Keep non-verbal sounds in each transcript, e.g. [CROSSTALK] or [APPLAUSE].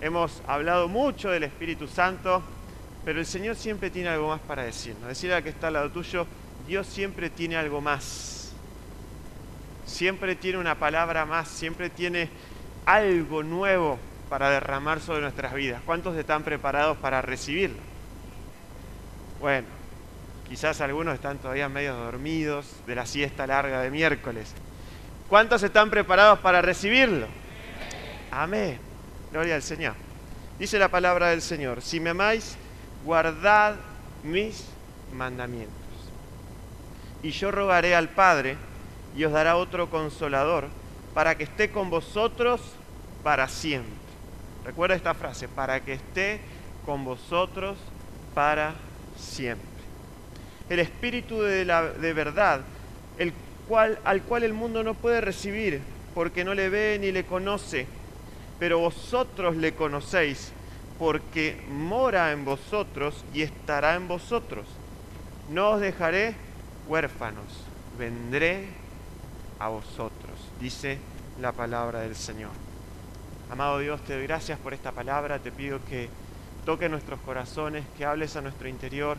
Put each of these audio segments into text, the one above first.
Hemos hablado mucho del Espíritu Santo, pero el Señor siempre tiene algo más para decirnos. Decirle a que está al lado tuyo, Dios siempre tiene algo más. Siempre tiene una palabra más, siempre tiene algo nuevo para derramar sobre nuestras vidas. ¿Cuántos están preparados para recibirlo? Bueno, quizás algunos están todavía medio dormidos de la siesta larga de miércoles. ¿Cuántos están preparados para recibirlo? Amén. Gloria al Señor. Dice la palabra del Señor, si me amáis, guardad mis mandamientos. Y yo rogaré al Padre y os dará otro consolador para que esté con vosotros para siempre. Recuerda esta frase, para que esté con vosotros para siempre. El Espíritu de, la, de verdad, el cual, al cual el mundo no puede recibir porque no le ve ni le conoce pero vosotros le conocéis, porque mora en vosotros y estará en vosotros. No os dejaré huérfanos, vendré a vosotros, dice la palabra del Señor. Amado Dios, te doy gracias por esta palabra, te pido que toque nuestros corazones, que hables a nuestro interior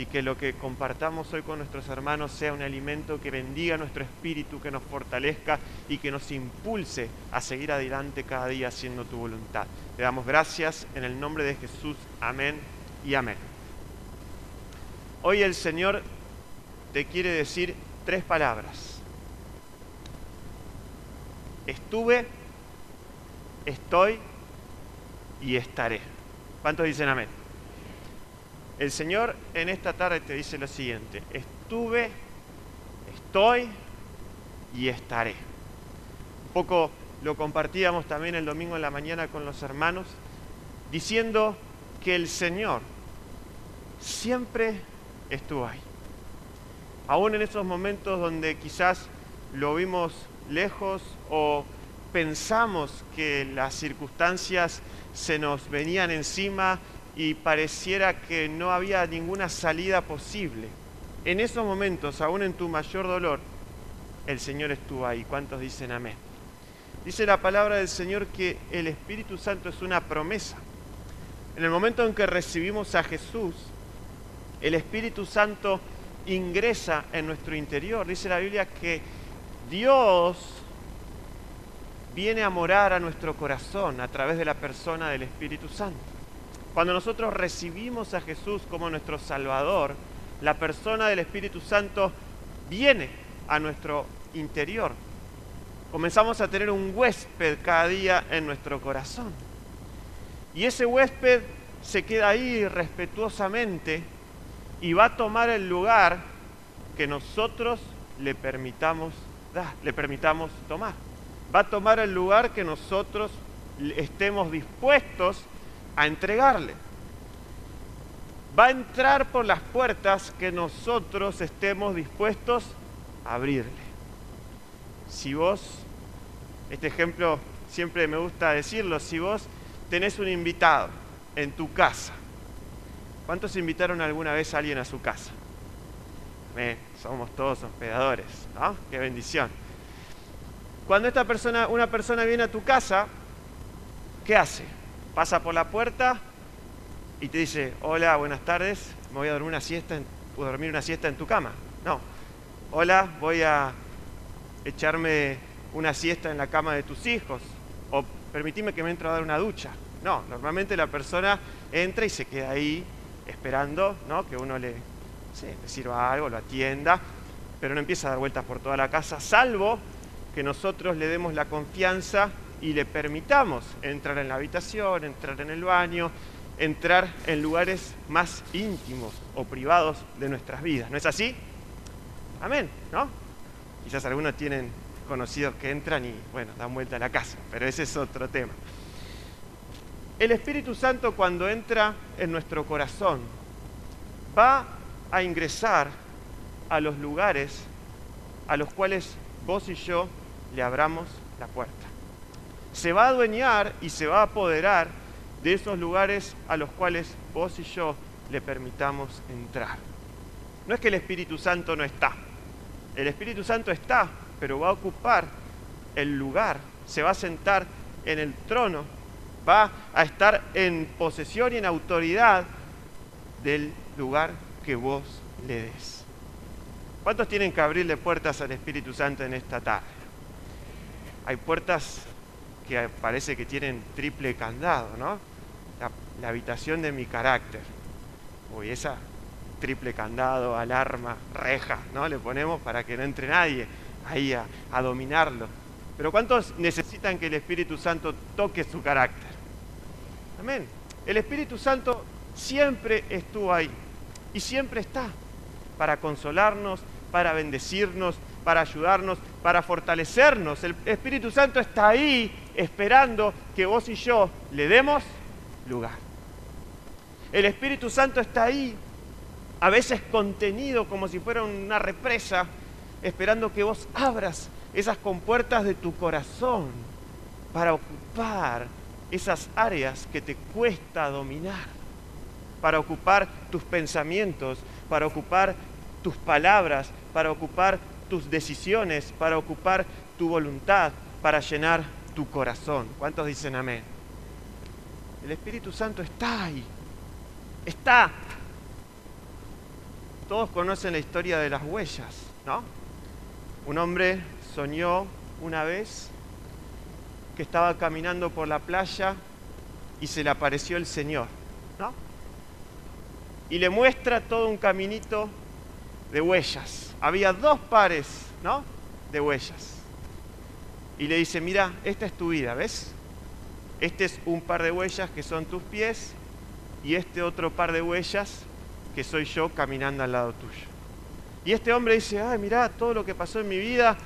y que lo que compartamos hoy con nuestros hermanos sea un alimento que bendiga nuestro espíritu, que nos fortalezca y que nos impulse a seguir adelante cada día haciendo tu voluntad. Te damos gracias en el nombre de Jesús. Amén y amén. Hoy el Señor te quiere decir tres palabras. Estuve, estoy y estaré. ¿Cuántos dicen amén? El Señor en esta tarde te dice lo siguiente, estuve, estoy y estaré. Un poco lo compartíamos también el domingo en la mañana con los hermanos, diciendo que el Señor siempre estuvo ahí. Aún en esos momentos donde quizás lo vimos lejos o pensamos que las circunstancias se nos venían encima y pareciera que no había ninguna salida posible. En esos momentos, aún en tu mayor dolor, el Señor estuvo ahí. ¿Cuántos dicen amén? Dice la palabra del Señor que el Espíritu Santo es una promesa. En el momento en que recibimos a Jesús, el Espíritu Santo ingresa en nuestro interior. Dice la Biblia que Dios viene a morar a nuestro corazón a través de la persona del Espíritu Santo. Cuando nosotros recibimos a Jesús como nuestro Salvador, la persona del Espíritu Santo viene a nuestro interior. Comenzamos a tener un huésped cada día en nuestro corazón. Y ese huésped se queda ahí respetuosamente y va a tomar el lugar que nosotros le permitamos le permitamos tomar. Va a tomar el lugar que nosotros estemos dispuestos a entregarle. Va a entrar por las puertas que nosotros estemos dispuestos a abrirle. Si vos, este ejemplo siempre me gusta decirlo, si vos tenés un invitado en tu casa, ¿cuántos invitaron alguna vez a alguien a su casa? somos todos hospedadores, ¿no? Qué bendición. Cuando esta persona, una persona viene a tu casa, ¿qué hace? Pasa por la puerta y te dice, hola, buenas tardes, me voy a dormir una siesta en, dormir una siesta en tu cama. No, hola, voy a echarme una siesta en la cama de tus hijos o permitime que me entre a dar una ducha. No, normalmente la persona entra y se queda ahí esperando ¿no? que uno le, le sirva algo, lo atienda, pero no empieza a dar vueltas por toda la casa, salvo que nosotros le demos la confianza y le permitamos entrar en la habitación, entrar en el baño, entrar en lugares más íntimos o privados de nuestras vidas. ¿No es así? Amén, ¿no? Quizás algunos tienen conocidos que entran y, bueno, dan vuelta a la casa, pero ese es otro tema. El Espíritu Santo cuando entra en nuestro corazón va a ingresar a los lugares a los cuales vos y yo le abramos la puerta se va a adueñar y se va a apoderar de esos lugares a los cuales vos y yo le permitamos entrar. No es que el Espíritu Santo no está. El Espíritu Santo está, pero va a ocupar el lugar, se va a sentar en el trono va a estar en posesión y en autoridad del lugar que vos le des. ¿Cuántos tienen que abrirle puertas al Espíritu Santo en esta tarde? Hay puertas que parece que tienen triple candado, ¿no? La, habitación de mi carácter. Uy, esa triple candado, alarma, reja, ¿no? Le ponemos para que no entre nadie ahí a, a dominarlo. Pero ¿cuántos necesitan que el Espíritu Santo toque su carácter? Amén. El Espíritu Santo siempre estuvo ahí y siempre está para consolarnos, para bendecirnos, para ayudarnos, para fortalecernos. El Espíritu Santo está ahí esperando que vos y yo le demos lugar. El Espíritu Santo está ahí, a veces contenido como si fuera una represa, esperando que vos abras esas compuertas de tu corazón para ocupar esas áreas que te cuesta dominar, para ocupar tus pensamientos, para ocupar tus palabras, para ocupar tus decisiones, para ocupar tu voluntad, para llenar tu corazón. ¿Cuántos dicen amén? El Espíritu Santo está ahí. Está. Todos conocen la historia de las huellas, ¿no? Un hombre soñó una vez que estaba caminando por la playa y se le apareció el Señor, ¿no? Y le muestra todo un caminito de huellas. Había dos pares, ¿no? De huellas. Y le dice, mira, esta es tu vida, ¿ves? Este es un par de huellas que son tus pies y este otro par de huellas que soy yo caminando al lado tuyo. Y este hombre dice, ay, mira todo lo que pasó en mi vida,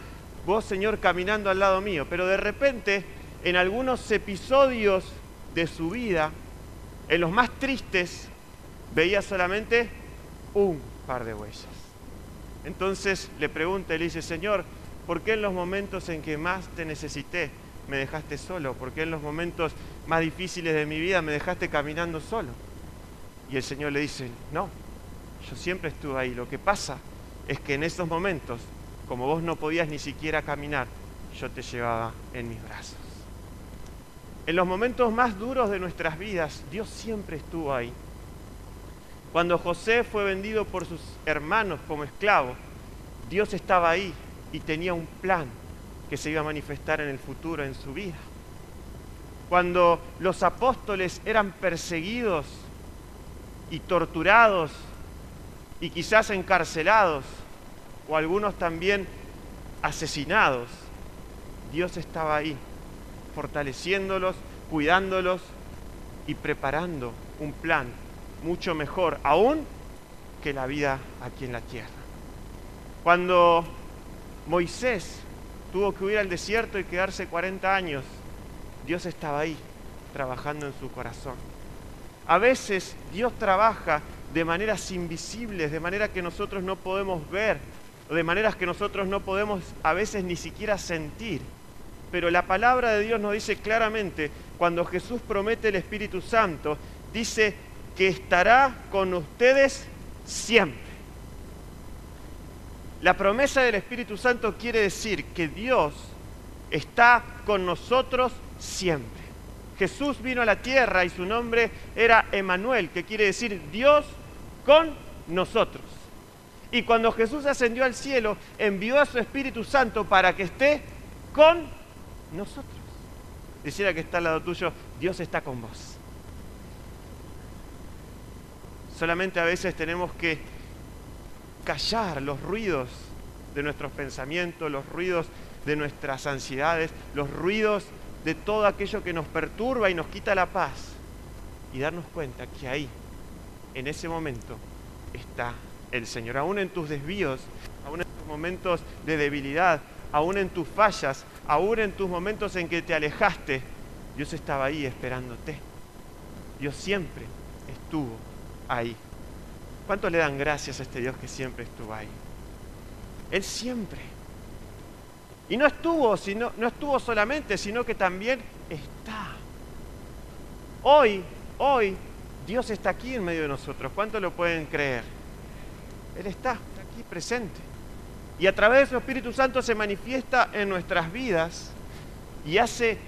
vos Señor caminando al lado mío. Pero de repente, en algunos episodios de su vida, en los más tristes, veía solamente un par de huellas. Entonces le pregunta, le dice, Señor, ¿por qué en los momentos en que más te necesité me dejaste solo? ¿Por qué en los momentos más difíciles de mi vida me dejaste caminando solo? Y el Señor le dice, no, yo siempre estuve ahí. Lo que pasa es que en esos momentos, como vos no podías ni siquiera caminar, yo te llevaba en mis brazos. En los momentos más duros de nuestras vidas, Dios siempre estuvo ahí. Cuando José fue vendido por sus hermanos como esclavo, Dios estaba ahí y tenía un plan que se iba a manifestar en el futuro en su vida. Cuando los apóstoles eran perseguidos y torturados y quizás encarcelados o algunos también asesinados, Dios estaba ahí, fortaleciéndolos, cuidándolos y preparando un plan mucho mejor aún que la vida aquí en la tierra. Cuando Moisés tuvo que huir al desierto y quedarse 40 años, Dios estaba ahí trabajando en su corazón. A veces Dios trabaja de maneras invisibles, de manera que nosotros no podemos ver, de maneras que nosotros no podemos a veces ni siquiera sentir. Pero la palabra de Dios nos dice claramente, cuando Jesús promete el Espíritu Santo, dice que estará con ustedes siempre. La promesa del Espíritu Santo quiere decir que Dios está con nosotros siempre. Jesús vino a la tierra y su nombre era Emanuel, que quiere decir Dios con nosotros. Y cuando Jesús ascendió al cielo, envió a su Espíritu Santo para que esté con nosotros. Decía que está al lado tuyo, Dios está con vos. Solamente a veces tenemos que callar los ruidos de nuestros pensamientos, los ruidos de nuestras ansiedades, los ruidos de todo aquello que nos perturba y nos quita la paz y darnos cuenta que ahí, en ese momento, está el Señor. Aún en tus desvíos, aún en tus momentos de debilidad, aún en tus fallas, aún en tus momentos en que te alejaste, Dios estaba ahí esperándote. Dios siempre estuvo ahí. ¿Cuánto le dan gracias a este Dios que siempre estuvo ahí? Él siempre. Y no estuvo, sino, no estuvo solamente, sino que también está. Hoy, hoy, Dios está aquí en medio de nosotros. ¿Cuánto lo pueden creer? Él está aquí presente. Y a través de su Espíritu Santo se manifiesta en nuestras vidas y hace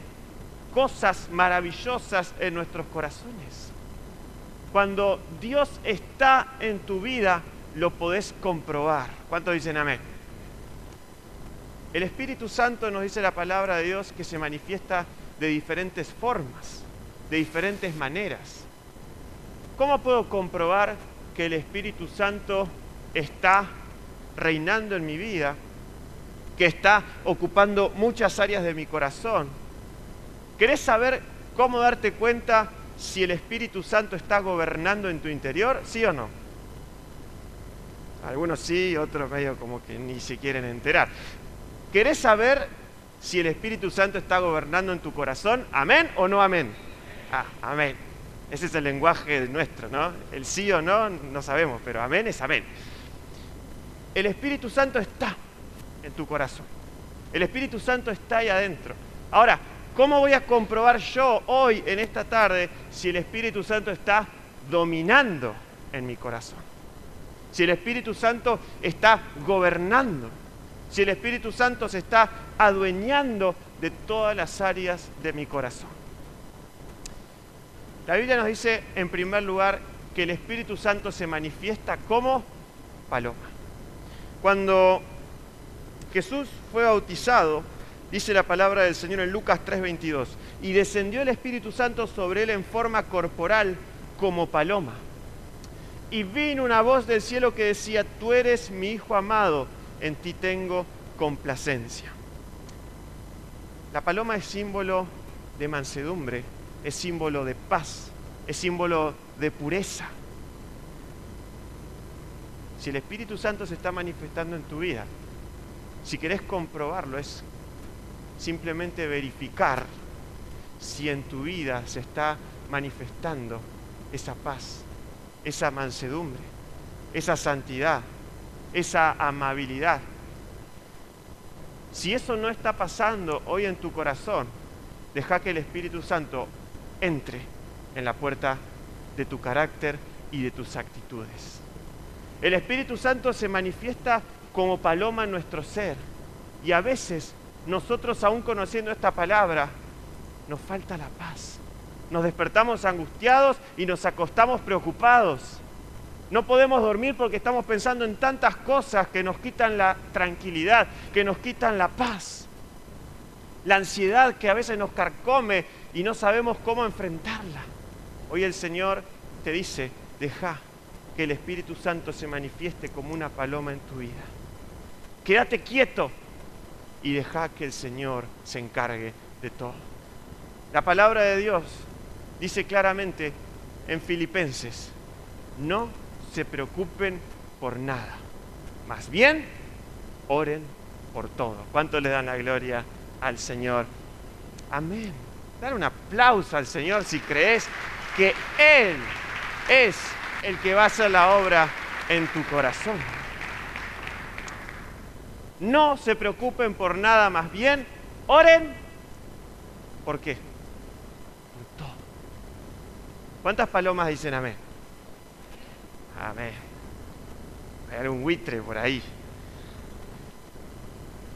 cosas maravillosas en nuestros corazones. Cuando Dios está en tu vida, lo podés comprobar. ¿Cuántos dicen amén? El Espíritu Santo nos dice la palabra de Dios que se manifiesta de diferentes formas, de diferentes maneras. ¿Cómo puedo comprobar que el Espíritu Santo está reinando en mi vida, que está ocupando muchas áreas de mi corazón? ¿Querés saber cómo darte cuenta si el Espíritu Santo está gobernando en tu interior? ¿Sí o no? Algunos sí, otros medio como que ni se quieren enterar. ¿Querés saber si el Espíritu Santo está gobernando en tu corazón? ¿Amén o no amén? Ah, amén. Ese es el lenguaje nuestro, ¿no? El sí o no, no sabemos, pero amén es amén. El Espíritu Santo está en tu corazón. El Espíritu Santo está ahí adentro. Ahora, ¿cómo voy a comprobar yo hoy, en esta tarde, si el Espíritu Santo está dominando en mi corazón? Si el Espíritu Santo está gobernando si el Espíritu Santo se está adueñando de todas las áreas de mi corazón. La Biblia nos dice, en primer lugar, que el Espíritu Santo se manifiesta como paloma. Cuando Jesús fue bautizado, dice la palabra del Señor en Lucas 3:22, y descendió el Espíritu Santo sobre él en forma corporal como paloma. Y vino una voz del cielo que decía, tú eres mi Hijo amado, en ti tengo complacencia. La paloma es símbolo de mansedumbre, es símbolo de paz, es símbolo de pureza. Si el Espíritu Santo se está manifestando en tu vida, si querés comprobarlo, es simplemente verificar si en tu vida se está manifestando esa paz, esa mansedumbre, esa santidad, esa amabilidad. Si eso no está pasando hoy en tu corazón, deja que el Espíritu Santo entre en la puerta de tu carácter y de tus actitudes. El Espíritu Santo se manifiesta como paloma en nuestro ser y a veces nosotros aún conociendo esta palabra nos falta la paz. Nos despertamos angustiados y nos acostamos preocupados. No podemos dormir porque estamos pensando en tantas cosas que nos quitan la tranquilidad, que nos quitan la paz. La ansiedad que a veces nos carcome y no sabemos cómo enfrentarla. Hoy el Señor te dice, deja que el Espíritu Santo se manifieste como una paloma en tu vida. Quédate quieto y deja que el Señor se encargue de todo. La palabra de Dios dice claramente en Filipenses, no se preocupen por nada. Más bien, oren por todo. ¿Cuánto le dan la gloria al Señor? Amén. Dar un aplauso al Señor si crees que Él es el que va a hacer la obra en tu corazón. No se preocupen por nada, más bien, oren. ¿Por qué? Por todo. ¿Cuántas palomas dicen amén? Amén. Hay algún buitre por ahí.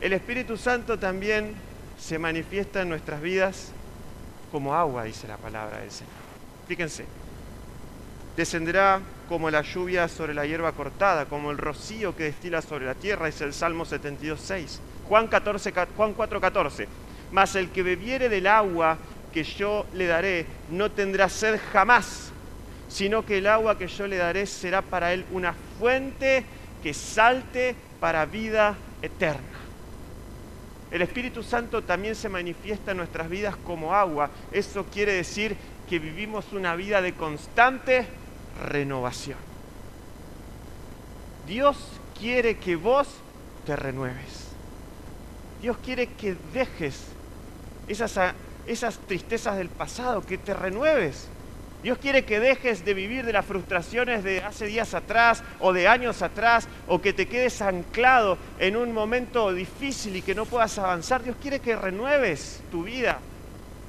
El Espíritu Santo también se manifiesta en nuestras vidas como agua, dice la palabra del Señor. Fíjense, descenderá como la lluvia sobre la hierba cortada, como el rocío que destila sobre la tierra, dice el Salmo 72.6. Juan, 14, Juan 4.14. Mas el que bebiere del agua que yo le daré no tendrá sed jamás sino que el agua que yo le daré será para él una fuente que salte para vida eterna. El Espíritu Santo también se manifiesta en nuestras vidas como agua. Eso quiere decir que vivimos una vida de constante renovación. Dios quiere que vos te renueves. Dios quiere que dejes esas, esas tristezas del pasado, que te renueves Dios quiere que dejes de vivir de las frustraciones de hace días atrás o de años atrás o que te quedes anclado en un momento difícil y que no puedas avanzar. Dios quiere que renueves tu vida.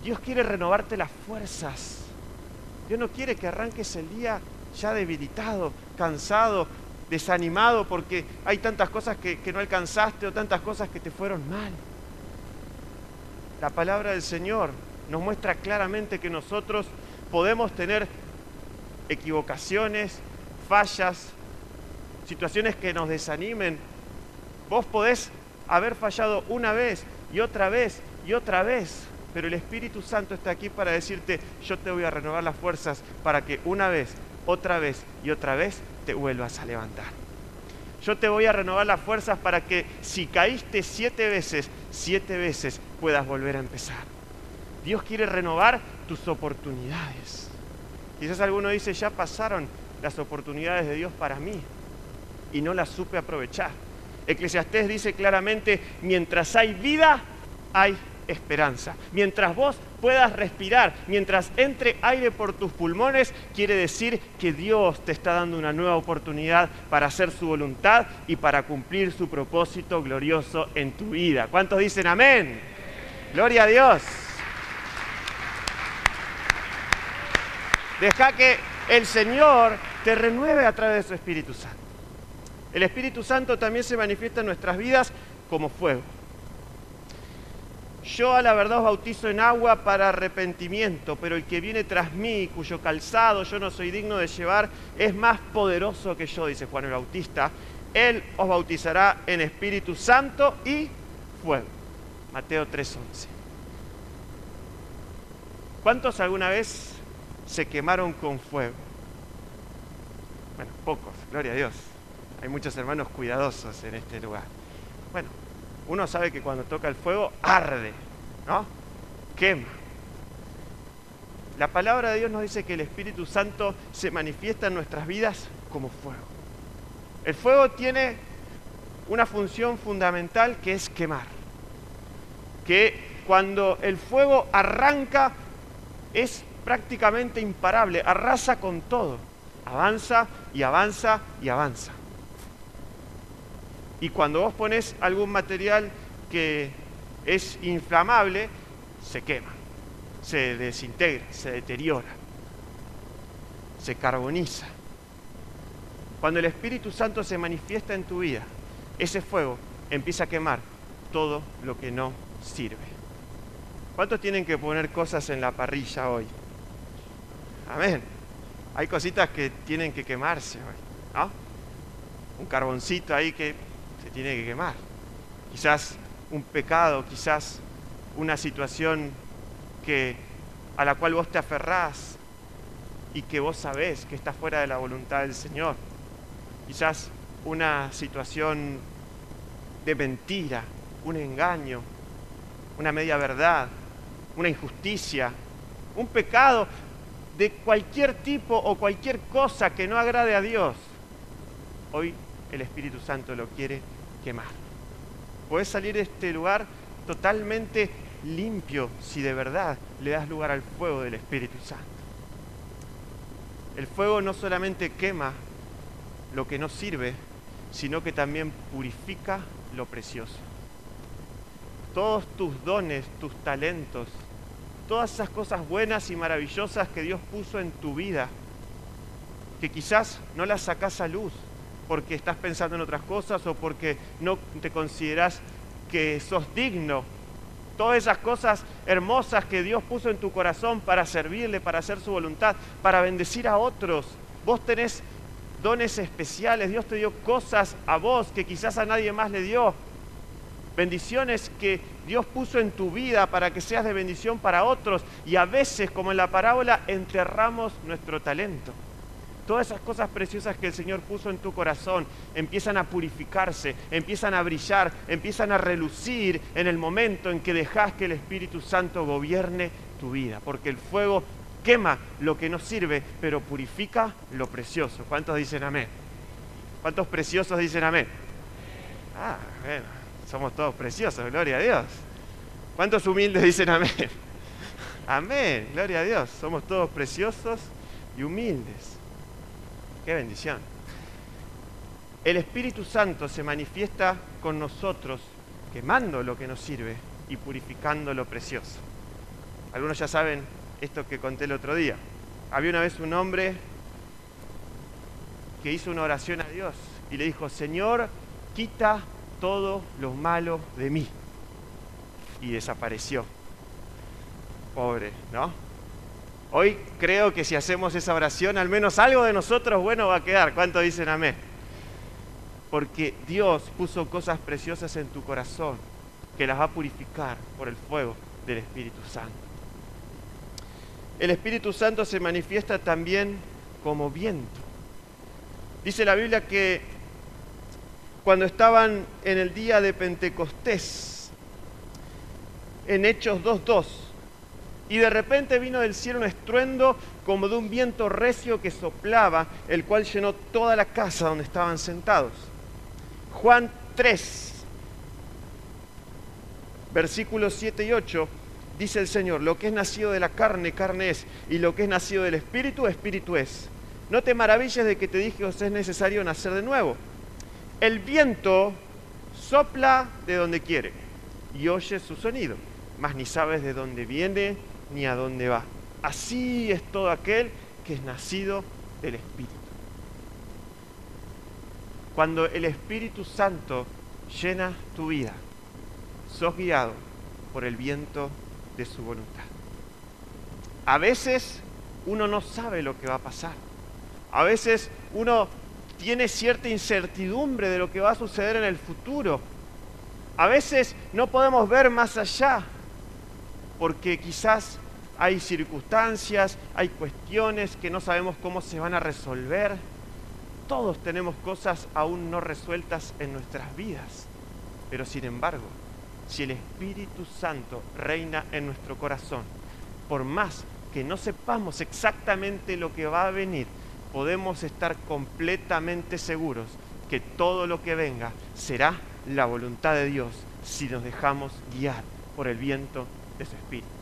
Dios quiere renovarte las fuerzas. Dios no quiere que arranques el día ya debilitado, cansado, desanimado porque hay tantas cosas que, que no alcanzaste o tantas cosas que te fueron mal. La palabra del Señor nos muestra claramente que nosotros podemos tener equivocaciones, fallas, situaciones que nos desanimen. Vos podés haber fallado una vez y otra vez y otra vez, pero el Espíritu Santo está aquí para decirte, yo te voy a renovar las fuerzas para que una vez, otra vez y otra vez te vuelvas a levantar. Yo te voy a renovar las fuerzas para que si caíste siete veces, siete veces puedas volver a empezar. Dios quiere renovar tus oportunidades. Quizás alguno dice, ya pasaron las oportunidades de Dios para mí y no las supe aprovechar. Eclesiastés dice claramente, mientras hay vida, hay esperanza. Mientras vos puedas respirar, mientras entre aire por tus pulmones, quiere decir que Dios te está dando una nueva oportunidad para hacer su voluntad y para cumplir su propósito glorioso en tu vida. ¿Cuántos dicen amén? Gloria a Dios. Deja que el Señor te renueve a través de su Espíritu Santo. El Espíritu Santo también se manifiesta en nuestras vidas como fuego. Yo a la verdad os bautizo en agua para arrepentimiento, pero el que viene tras mí, cuyo calzado yo no soy digno de llevar, es más poderoso que yo, dice Juan el Bautista. Él os bautizará en Espíritu Santo y fuego. Mateo 3:11. ¿Cuántos alguna vez se quemaron con fuego? Bueno, pocos, gloria a Dios. Hay muchos hermanos cuidadosos en este lugar. Bueno, uno sabe que cuando toca el fuego arde, ¿no? Quema. La palabra de Dios nos dice que el Espíritu Santo se manifiesta en nuestras vidas como fuego. El fuego tiene una función fundamental que es quemar. Que cuando el fuego arranca es prácticamente imparable, arrasa con todo, avanza y avanza y avanza. Y cuando vos pones algún material que es inflamable, se quema, se desintegra, se deteriora, se carboniza. Cuando el Espíritu Santo se manifiesta en tu vida, ese fuego empieza a quemar todo lo que no sirve. ¿Cuántos tienen que poner cosas en la parrilla hoy? Amén. Hay cositas que tienen que quemarse hoy, ¿no? Un carboncito ahí que se tiene que quemar. Quizás un pecado, quizás una situación que, a la cual vos te aferrás y que vos sabés que está fuera de la voluntad del Señor. Quizás una situación de mentira, un engaño, una media verdad, una injusticia, un pecado de cualquier tipo o cualquier cosa que no agrade a Dios. Hoy el Espíritu Santo lo quiere quemar. Puedes salir de este lugar totalmente limpio si de verdad le das lugar al fuego del Espíritu Santo. El fuego no solamente quema lo que no sirve, sino que también purifica lo precioso. Todos tus dones, tus talentos, todas esas cosas buenas y maravillosas que Dios puso en tu vida, que quizás no las sacas a luz, porque estás pensando en otras cosas o porque no te consideras que sos digno. Todas esas cosas hermosas que Dios puso en tu corazón para servirle, para hacer su voluntad, para bendecir a otros. Vos tenés dones especiales, Dios te dio cosas a vos que quizás a nadie más le dio. Bendiciones que Dios puso en tu vida para que seas de bendición para otros. Y a veces, como en la parábola, enterramos nuestro talento todas esas cosas preciosas que el Señor puso en tu corazón empiezan a purificarse, empiezan a brillar, empiezan a relucir en el momento en que dejas que el Espíritu Santo gobierne tu vida, porque el fuego quema lo que no sirve, pero purifica lo precioso. ¿Cuántos dicen amén? ¿Cuántos preciosos dicen amén? Ah, bueno, somos todos preciosos, gloria a Dios. ¿Cuántos humildes dicen amén? [LAUGHS] Amén, gloria a Dios. Somos todos preciosos y humildes. Qué bendición. El Espíritu Santo se manifiesta con nosotros, quemando lo que nos sirve y purificando lo precioso. Algunos ya saben esto que conté el otro día. Había una vez un hombre que hizo una oración a Dios y le dijo, Señor, quita todo lo malo de mí. Y desapareció. pobre, ¿no? Hoy creo que si hacemos esa oración, al menos algo de nosotros bueno va a quedar. ¿Cuánto dicen amén? Porque Dios puso cosas preciosas en tu corazón que las va a purificar por el fuego del Espíritu Santo. El Espíritu Santo se manifiesta también como viento. Dice la Biblia que cuando estaban en el día de Pentecostés, en Hechos 2.2, y de repente vino del cielo un estruendo como de un viento recio que soplaba, el cual llenó toda la casa donde estaban sentados. Juan 3, versículos 7 y 8, dice el Señor, lo que es nacido de la carne, carne es, y lo que es nacido del Espíritu, Espíritu es. No te maravilles de que te dije, os es necesario nacer de nuevo. El viento sopla de donde quiere y oye su sonido, mas ni sabes de dónde viene ni a dónde va. Así es todo aquel que es nacido del Espíritu. Cuando el Espíritu Santo llena tu vida, sos guiado por el viento de su voluntad. A veces uno no sabe lo que va a pasar. A veces uno tiene cierta incertidumbre de lo que va a suceder en el futuro. A veces no podemos ver más allá porque quizás hay circunstancias, hay cuestiones que no sabemos cómo se van a resolver. Todos tenemos cosas aún no resueltas en nuestras vidas. Pero sin embargo, si el Espíritu Santo reina en nuestro corazón, por más que no sepamos exactamente lo que va a venir, podemos estar completamente seguros que todo lo que venga será la voluntad de Dios si nos dejamos guiar por el viento de su Espíritu.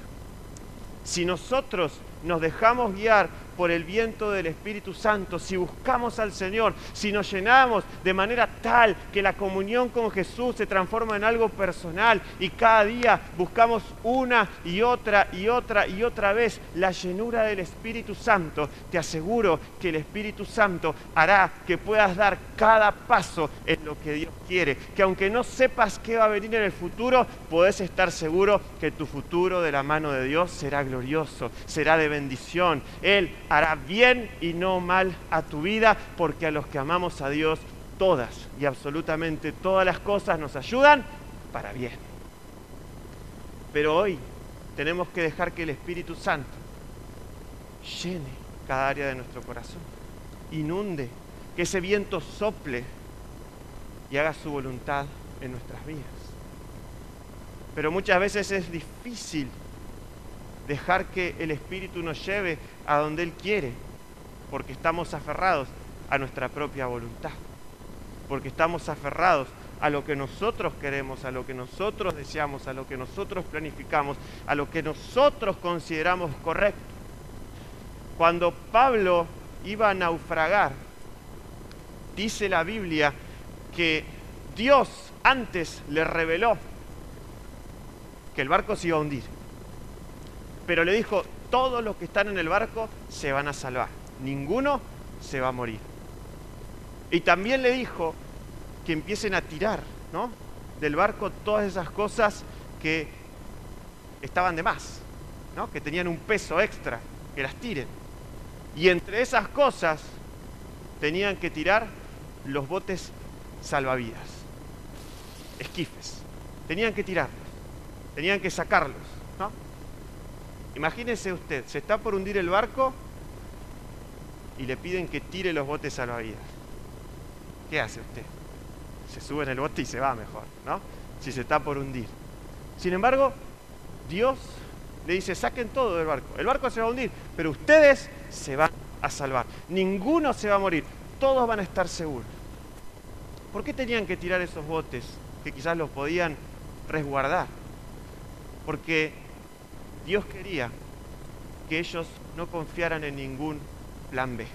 Si nosotros nos dejamos guiar por el viento del Espíritu Santo, si buscamos al Señor, si nos llenamos de manera tal que la comunión con Jesús se transforma en algo personal y cada día buscamos una y otra y otra y otra vez la llenura del Espíritu Santo, te aseguro que el Espíritu Santo hará que puedas dar cada paso en lo que Dios quiere, que aunque no sepas qué va a venir en el futuro, puedes estar seguro que tu futuro de la mano de Dios será glorioso, será de bendición. Él hará bien y no mal a tu vida, porque a los que amamos a Dios, todas y absolutamente todas las cosas nos ayudan para bien. Pero hoy tenemos que dejar que el Espíritu Santo llene cada área de nuestro corazón, inunde, que ese viento sople y haga su voluntad en nuestras vidas. Pero muchas veces es difícil dejar que el Espíritu nos lleve a donde Él quiere, porque estamos aferrados a nuestra propia voluntad, porque estamos aferrados a lo que nosotros queremos, a lo que nosotros deseamos, a lo que nosotros planificamos, a lo que nosotros consideramos correcto. Cuando Pablo iba a naufragar, dice la Biblia que Dios antes le reveló que el barco se iba a hundir pero le dijo, todos los que están en el barco se van a salvar, ninguno se va a morir. Y también le dijo que empiecen a tirar ¿no? del barco todas esas cosas que estaban de más, ¿no? que tenían un peso extra, que las tiren. Y entre esas cosas tenían que tirar los botes salvavidas, esquifes. Tenían que tirarlos, tenían que sacarlos. Imagínese usted, se está por hundir el barco y le piden que tire los botes salvavidas. ¿Qué hace usted? Se sube en el bote y se va mejor, ¿no? Si se está por hundir. Sin embargo, Dios le dice, saquen todo del barco. El barco se va a hundir, pero ustedes se van a salvar. Ninguno se va a morir. Todos van a estar seguros. ¿Por qué tenían que tirar esos botes que quizás los podían resguardar? Porque Dios quería que ellos no confiaran en ningún plan B.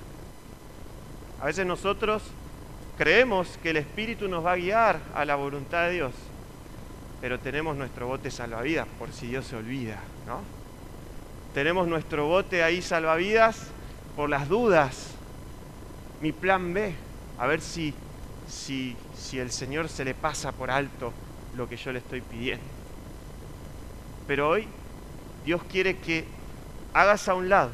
A veces nosotros creemos que el Espíritu nos va a guiar a la voluntad de Dios, pero tenemos nuestro bote salvavidas por si Dios se olvida, ¿no? Tenemos nuestro bote ahí salvavidas por las dudas. Mi plan B, a ver si, si, si el Señor se le pasa por alto lo que yo le estoy pidiendo. Pero hoy Dios quiere que hagas a un lado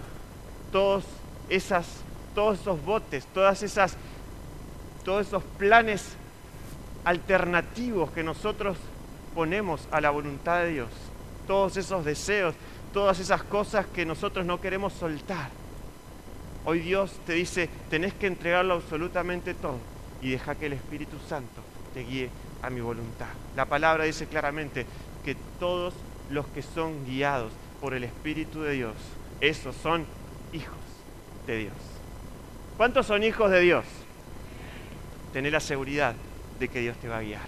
todos, esas, todos esos botes, todas esas, todos esos planes alternativos que nosotros ponemos a la voluntad de Dios, todos esos deseos, todas esas cosas que nosotros no queremos soltar. Hoy Dios te dice, tenés que entregarlo absolutamente todo y deja que el Espíritu Santo te guíe a mi voluntad. La palabra dice claramente que todos los que son guiados por el Espíritu de Dios, esos son hijos de Dios. ¿Cuántos son hijos de Dios? Tener la seguridad de que Dios te va a guiar.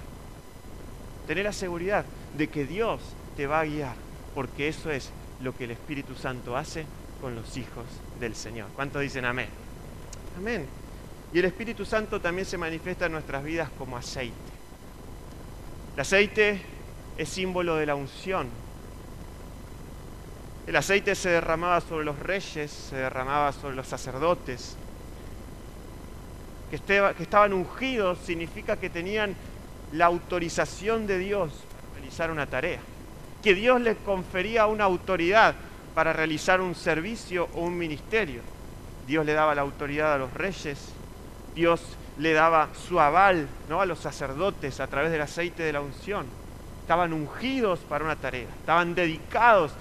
Tener la seguridad de que Dios te va a guiar, porque eso es lo que el Espíritu Santo hace con los hijos del Señor. ¿Cuántos dicen amén? Amén. Y el Espíritu Santo también se manifiesta en nuestras vidas como aceite. El aceite es símbolo de la unción. El aceite se derramaba sobre los reyes, se derramaba sobre los sacerdotes. Que, estaban ungidos significa que tenían la autorización de Dios para realizar una tarea. Que Dios les confería una autoridad para realizar un servicio o un ministerio. Dios le daba la autoridad a los reyes, Dios le daba su aval ¿no? a los sacerdotes a través del aceite de la unción. Estaban ungidos para una tarea, estaban dedicados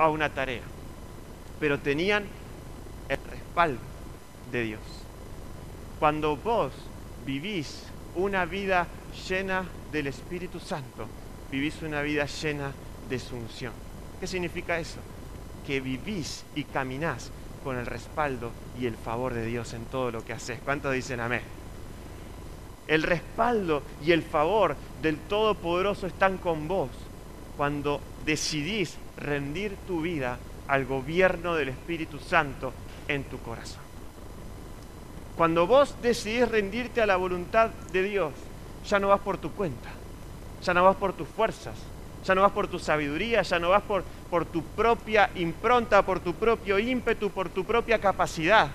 a una tarea, pero tenían el respaldo de Dios. Cuando vos vivís una vida llena del Espíritu Santo, vivís una vida llena de su unción. ¿Qué significa eso? que vivís y caminás con el respaldo y el favor de Dios en todo lo que haces. ¿Cuántos dicen amén? El respaldo y el favor del Todopoderoso están con vos cuando decidís rendir tu vida al gobierno del Espíritu Santo en tu corazón. Cuando vos decidís rendirte a la voluntad de Dios, ya no vas por tu cuenta, ya no vas por tus fuerzas, ya no vas por tu sabiduría, ya no vas por, por tu propia impronta, por tu propio ímpetu, por tu propia capacidad,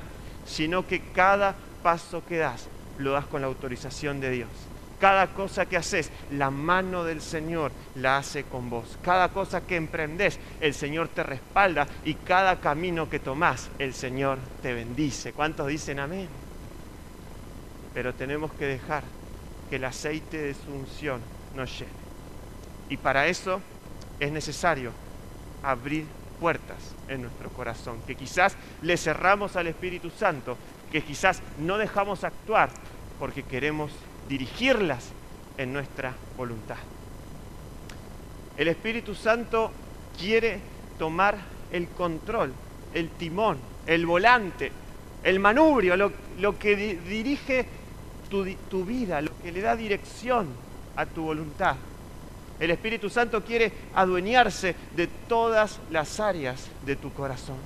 sino que cada paso que das lo das con la autorización de Dios. Cada cosa que haces, la mano del Señor la hace con vos. Cada cosa que emprendes, el Señor te respalda y cada camino que tomás, el Señor te bendice. ¿Cuántos dicen amén? Pero tenemos que dejar que el aceite de su unción nos llene. Y para eso es necesario abrir puertas en nuestro corazón, que quizás le cerramos al Espíritu Santo, que quizás no dejamos actuar porque queremos dirigirlas en nuestra voluntad. El Espíritu Santo quiere tomar el control, el timón, el volante, el manubrio, lo, que dirige tu vida, lo que le da dirección a tu voluntad. El Espíritu Santo quiere adueñarse de todas las áreas de tu corazón.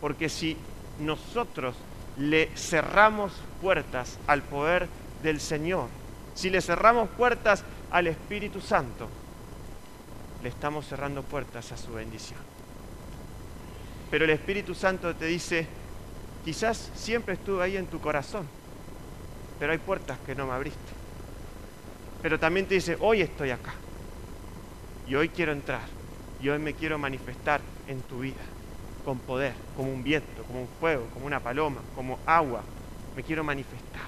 Porque si nosotros le cerramos puertas al poder del Señor, si le cerramos puertas al Espíritu Santo, le estamos cerrando puertas a su bendición. Pero el Espíritu Santo te dice, quizás siempre estuve ahí en tu corazón, pero hay puertas que no me abriste pero también te dice, hoy estoy acá. Y hoy quiero entrar. Y hoy me quiero manifestar en tu vida. Con poder, como un viento, como un fuego, como una paloma, como agua. Me quiero manifestar.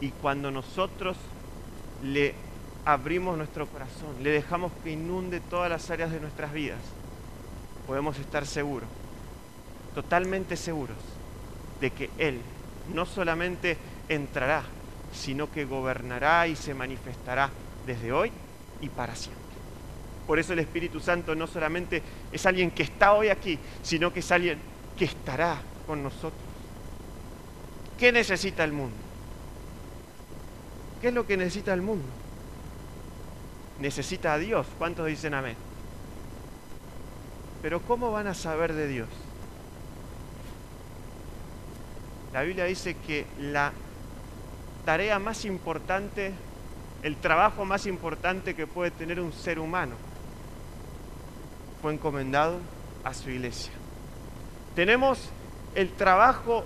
Y cuando nosotros le abrimos nuestro corazón, le dejamos que inunde todas las áreas de nuestras vidas, podemos estar seguros, totalmente seguros, de que Él no solamente entrará sino que gobernará y se manifestará desde hoy y para siempre. Por eso el Espíritu Santo no solamente es alguien que está hoy aquí, sino que es alguien que estará con nosotros. ¿Qué necesita el mundo? ¿Qué es lo que necesita el mundo? Necesita a Dios. ¿Cuántos dicen amén? Pero ¿cómo van a saber de Dios? La Biblia dice que la tarea más importante, el trabajo más importante que puede tener un ser humano fue encomendado a su iglesia. Tenemos el trabajo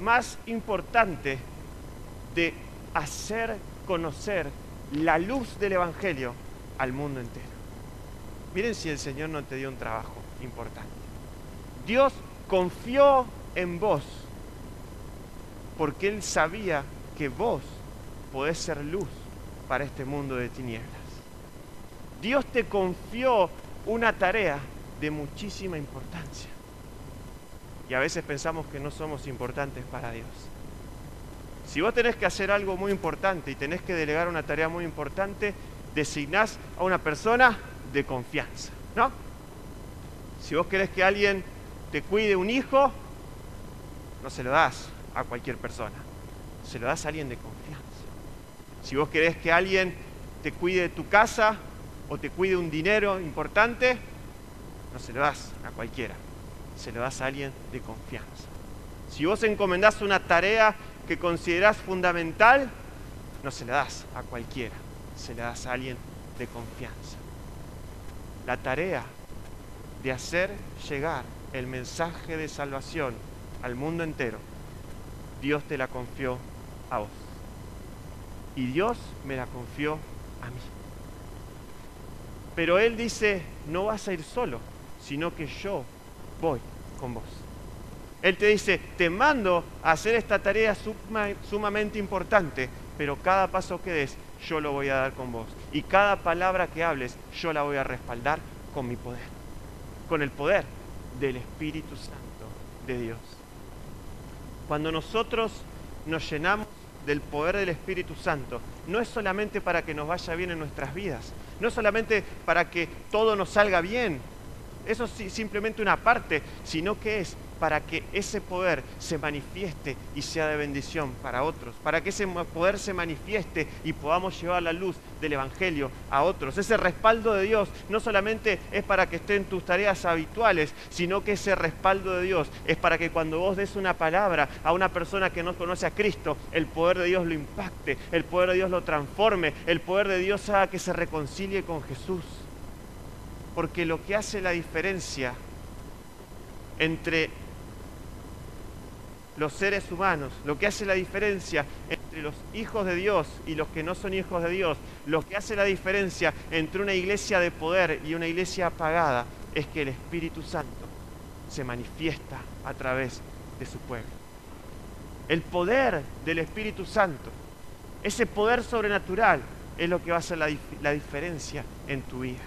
más importante de hacer conocer la luz del Evangelio al mundo entero. Miren si el Señor no te dio un trabajo importante. Dios confió en vos porque Él sabía que vos podés ser luz para este mundo de tinieblas. Dios te confió una tarea de muchísima importancia. Y a veces pensamos que no somos importantes para Dios. Si vos tenés que hacer algo muy importante y tenés que delegar una tarea muy importante, designás a una persona de confianza, ¿no? Si vos querés que alguien te cuide un hijo, no se lo das a cualquier persona, se lo das a alguien de confianza. Si vos querés que alguien te cuide tu casa o te cuide un dinero importante, no se lo das a cualquiera, se lo das a alguien de confianza. Si vos encomendás una tarea que considerás fundamental, no se la das a cualquiera, se la das a alguien de confianza. La tarea de hacer llegar el mensaje de salvación al mundo entero, Dios te la confió a vos. Y Dios me la confió a mí. Pero Él dice, no vas a ir solo, sino que yo voy con vos. Él te dice, te mando a hacer esta tarea sumamente importante, pero cada paso que des, yo lo voy a dar con vos. Y cada palabra que hables, yo la voy a respaldar con mi poder, con el poder del Espíritu Santo de Dios. Cuando nosotros nos llenamos del poder del Espíritu Santo, no es solamente para que nos vaya bien en nuestras vidas, no solamente para que todo nos salga bien, eso es simplemente una parte, sino que es para que ese poder se manifieste y sea de bendición para otros, para que ese poder se manifieste y podamos llevar la luz del Evangelio a otros. Ese respaldo de Dios no solamente es para que estén tus tareas habituales, sino que ese respaldo de Dios es para que cuando vos des una palabra a una persona que no conoce a Cristo, el poder de Dios lo impacte, el poder de Dios lo transforme, el poder de Dios haga que se reconcilie con Jesús. Porque lo que hace la diferencia entre los seres humanos, lo que hace la diferencia entre los hijos de Dios y los que no son hijos de Dios, lo que hace la diferencia entre una iglesia de poder y una iglesia apagada, es que el Espíritu Santo se manifiesta a través de su pueblo. El poder del Espíritu Santo, ese poder sobrenatural, es lo que va a hacer la, la diferencia en tu vida.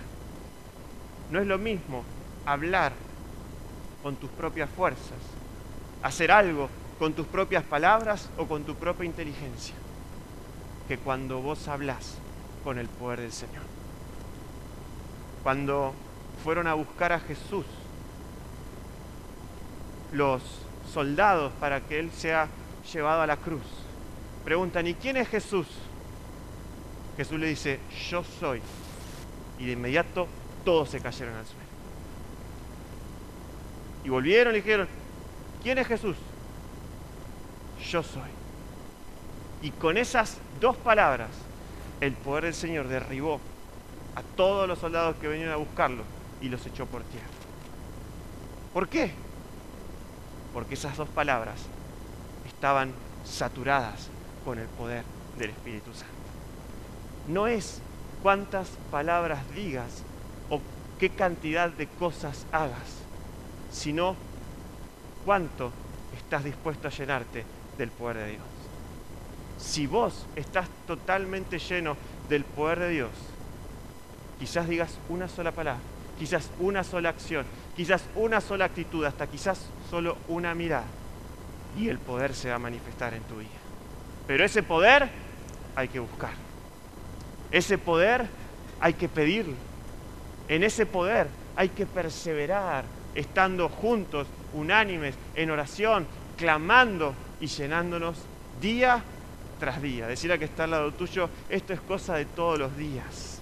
No es lo mismo hablar con tus propias fuerzas, hacer algo con tus propias palabras o con tu propia inteligencia, que cuando vos hablas con el poder del Señor. Cuando fueron a buscar a Jesús, los soldados para que Él sea llevado a la cruz, preguntan, ¿y quién es Jesús? Jesús le dice, yo soy. Y de inmediato todos se cayeron al suelo. Y volvieron y dijeron, ¿quién es Jesús? Yo soy. Y con esas dos palabras, el poder del Señor derribó a todos los soldados que venían a buscarlo y los echó por tierra. ¿Por qué? Porque esas dos palabras estaban saturadas con el poder del Espíritu Santo. No es cuántas palabras digas o qué cantidad de cosas hagas, sino cuánto estás dispuesto a llenarte del poder de Dios. Si vos estás totalmente lleno del poder de Dios, quizás digas una sola palabra, quizás una sola acción, quizás una sola actitud, hasta quizás solo una mirada, y el poder se va a manifestar en tu vida. Pero ese poder hay que buscar. Ese poder hay que pedirlo. En ese poder hay que perseverar, estando juntos, unánimes, en oración, clamando y llenándonos día tras día. Decir a que está al lado tuyo, esto es cosa de todos los días.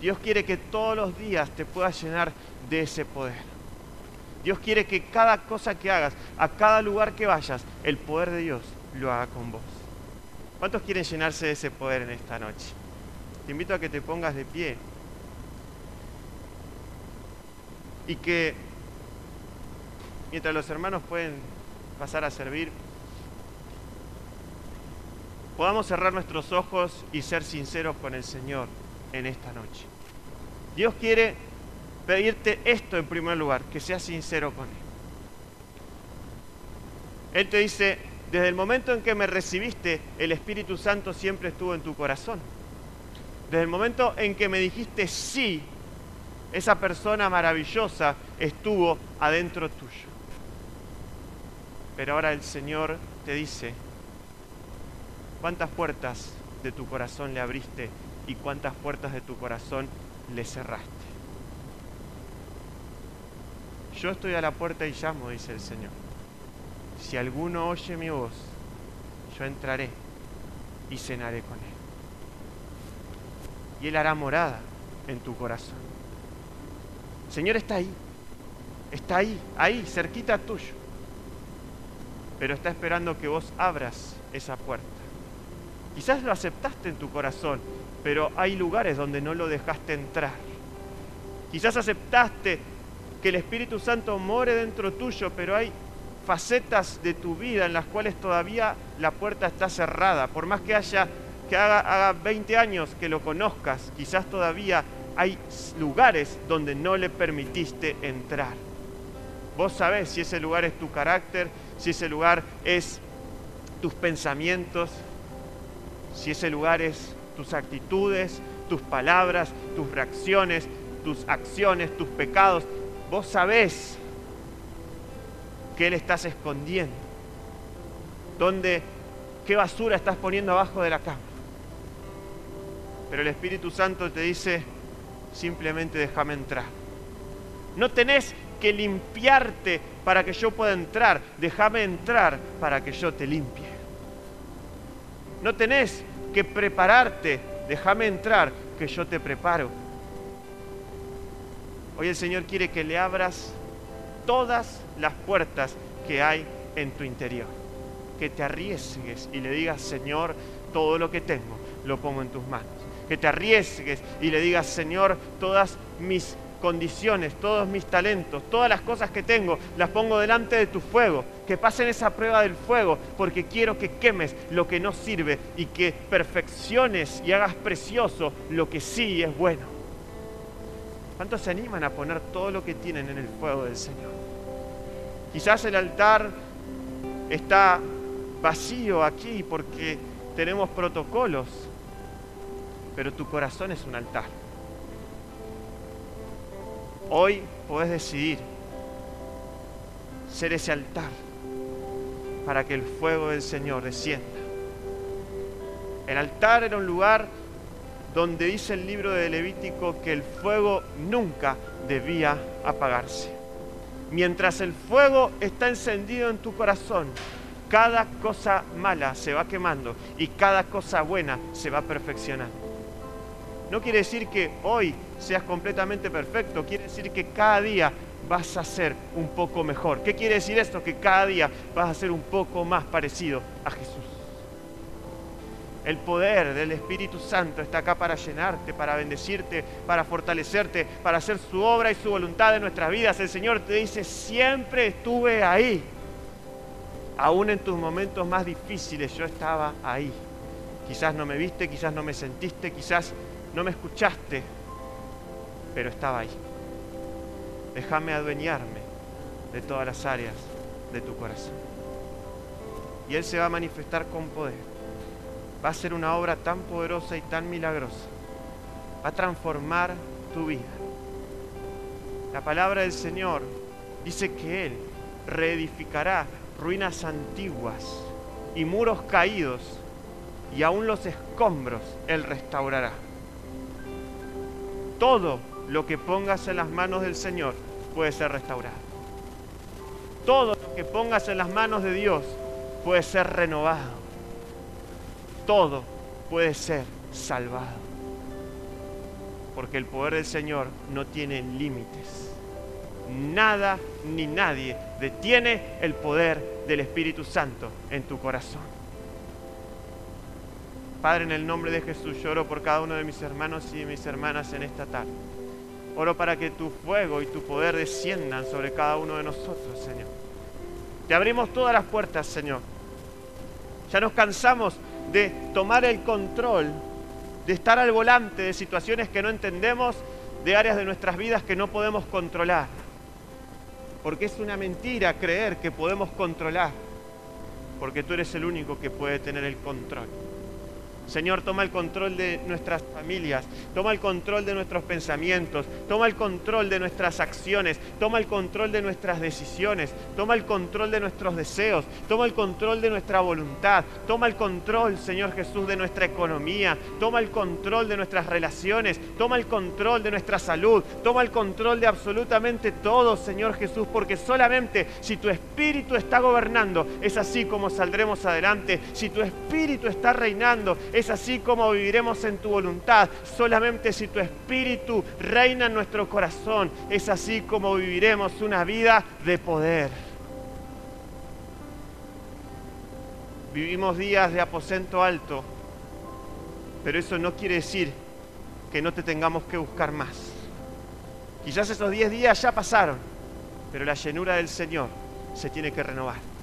Dios quiere que todos los días te puedas llenar de ese poder. Dios quiere que cada cosa que hagas, a cada lugar que vayas, el poder de Dios lo haga con vos. ¿Cuántos quieren llenarse de ese poder en esta noche? Te invito a que te pongas de pie y que mientras los hermanos pueden pasar a servir, podamos cerrar nuestros ojos y ser sinceros con el Señor en esta noche. Dios quiere pedirte esto en primer lugar, que seas sincero con Él. Él te dice, desde el momento en que me recibiste, el Espíritu Santo siempre estuvo en tu corazón. Desde el momento en que me dijiste sí, esa persona maravillosa estuvo adentro tuyo. Pero ahora el Señor te dice, ¿cuántas puertas de tu corazón le abriste y cuántas puertas de tu corazón le cerraste? Yo estoy a la puerta y llamo, dice el Señor. Si alguno oye mi voz, yo entraré y cenaré con él. Y él hará morada en tu corazón. Señor está ahí, está ahí, ahí, cerquita tuyo. Pero está esperando que vos abras esa puerta. Quizás lo aceptaste en tu corazón, pero hay lugares donde no lo dejaste entrar. Quizás aceptaste que el Espíritu Santo more dentro tuyo, pero hay facetas de tu vida en las cuales todavía la puerta está cerrada. Por más que haya que haga, haga 20 años que lo conozcas, quizás todavía hay lugares donde no le permitiste entrar. Vos sabés si ese lugar es tu carácter, si ese lugar es tus pensamientos, si ese lugar es tus actitudes, tus palabras, tus reacciones, tus acciones, tus pecados. Vos sabés qué le estás escondiendo, dónde, qué basura estás poniendo abajo de la cama. Pero el Espíritu Santo te dice, simplemente déjame entrar. No tenés que limpiarte para que yo pueda entrar, déjame entrar para que yo te limpie. No tenés que prepararte, déjame entrar, que yo te preparo. Hoy el Señor quiere que le abras todas las puertas que hay en tu interior. Que te arriesgues y le digas, Señor, todo lo que tengo lo pongo en tus manos. Que te arriesgues y le digas, Señor, todas mis condiciones, todos mis talentos, todas las cosas que tengo, las pongo delante de tu fuego. Que pasen esa prueba del fuego, porque quiero que quemes lo que no sirve y que perfecciones y hagas precioso lo que sí es bueno. ¿Cuántos se animan a poner todo lo que tienen en el fuego del Señor? Quizás el altar está vacío aquí porque tenemos protocolos, pero tu corazón es un altar. Hoy puedes decidir ser ese altar para que el fuego del Señor descienda. El altar era un lugar donde dice el libro de Levítico que el fuego nunca debía apagarse. Mientras el fuego está encendido en tu corazón, cada cosa mala se va quemando y cada cosa buena se va perfeccionando. No quiere decir que hoy seas completamente perfecto, quiere decir que cada día vas a ser un poco mejor. ¿Qué quiere decir esto? Que cada día vas a ser un poco más parecido a Jesús. El poder del Espíritu Santo está acá para llenarte, para bendecirte, para fortalecerte, para hacer su obra y su voluntad en nuestras vidas. El Señor te dice, siempre estuve ahí. Aún en tus momentos más difíciles yo estaba ahí. Quizás no me viste, quizás no me sentiste, quizás no me escuchaste, pero estaba ahí. Déjame adueñarme de todas las áreas de tu corazón. Y Él se va a manifestar con poder. Va a ser una obra tan poderosa y tan milagrosa. Va a transformar tu vida. La palabra del Señor dice que Él reedificará ruinas antiguas y muros caídos y aún los escombros Él restaurará. Todo lo que pongas en las manos del Señor puede ser restaurado. Todo lo que pongas en las manos de Dios puede ser renovado. Todo puede ser salvado. Porque el poder del Señor no tiene límites. Nada ni nadie detiene el poder del Espíritu Santo en tu corazón. Padre, en el nombre de Jesús, lloro por cada uno de mis hermanos y de mis hermanas en esta tarde. Oro para que tu fuego y tu poder desciendan sobre cada uno de nosotros, Señor. Te abrimos todas las puertas, Señor. Ya nos cansamos de tomar el control, de estar al volante de situaciones que no entendemos, de áreas de nuestras vidas que no podemos controlar. Porque es una mentira creer que podemos controlar. Porque tú eres el único que puede tener el control. Señor, toma el control de nuestras familias, toma el control de nuestros pensamientos, toma el control de nuestras acciones, toma el control de nuestras decisiones, toma el control de nuestros deseos, toma el control de nuestra voluntad, toma el control, Señor Jesús, de nuestra economía, toma el control de nuestras relaciones, toma el control de nuestra salud, toma el control de absolutamente todo, Señor Jesús, porque solamente si tu espíritu está gobernando, es así como saldremos adelante, si tu espíritu está reinando, es así como viviremos en tu voluntad. Solamente si tu espíritu reina en nuestro corazón, es así como viviremos una vida de poder. Vivimos días de aposento alto, pero eso no quiere decir que no te tengamos que buscar más. Quizás esos 10 días ya pasaron, pero la llenura del Señor se tiene que renovar.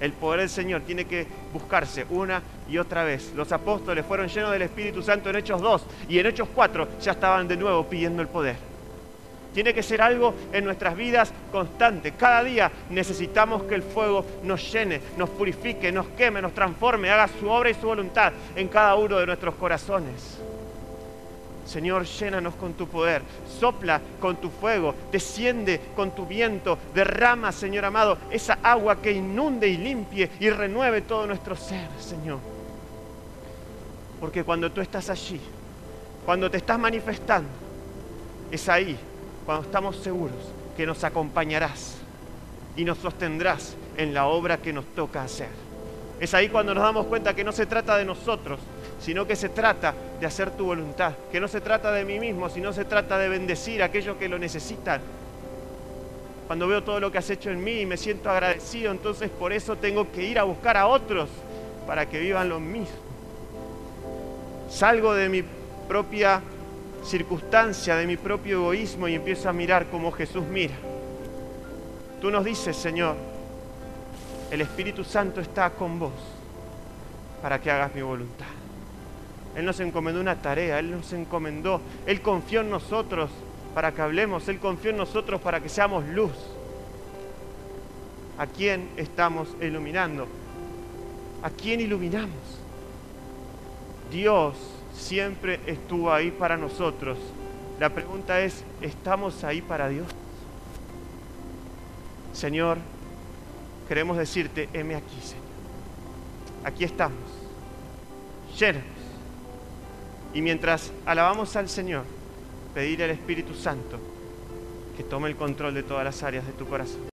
El poder del Señor tiene que buscarse una y otra vez. Los apóstoles fueron llenos del Espíritu Santo en Hechos 2 y en Hechos 4 ya estaban de nuevo pidiendo el poder. Tiene que ser algo en nuestras vidas constante. Cada día necesitamos que el fuego nos llene, nos purifique, nos queme, nos transforme, haga su obra y su voluntad en cada uno de nuestros corazones. Señor, llénanos con tu poder, sopla con tu fuego, desciende con tu viento, derrama, Señor amado, esa agua que inunde y limpie y renueve todo nuestro ser, Señor. Porque cuando tú estás allí, cuando te estás manifestando, es ahí cuando estamos seguros que nos acompañarás y nos sostendrás en la obra que nos toca hacer. Es ahí cuando nos damos cuenta que no se trata de nosotros, sino que se trata de hacer tu voluntad, que no se trata de mí mismo, sino se trata de bendecir a aquellos que lo necesitan. Cuando veo todo lo que has hecho en mí y me siento agradecido, entonces por eso tengo que ir a buscar a otros para que vivan lo mismo. Salgo de mi propia circunstancia, de mi propio egoísmo y empiezo a mirar como Jesús mira. Tú nos dices, Señor, el Espíritu Santo está con vos para que hagas mi voluntad. Él nos encomendó una tarea, Él nos encomendó, Él confió en nosotros para que hablemos, Él confió en nosotros para que seamos luz. ¿A quién estamos iluminando? ¿A quién iluminamos? Dios siempre estuvo ahí para nosotros. La pregunta es, ¿estamos ahí para Dios? Señor, queremos decirte, heme aquí, Señor. Aquí estamos. Llénanos. Y mientras alabamos al Señor, pedir al Espíritu Santo que tome el control de todas las áreas de tu corazón.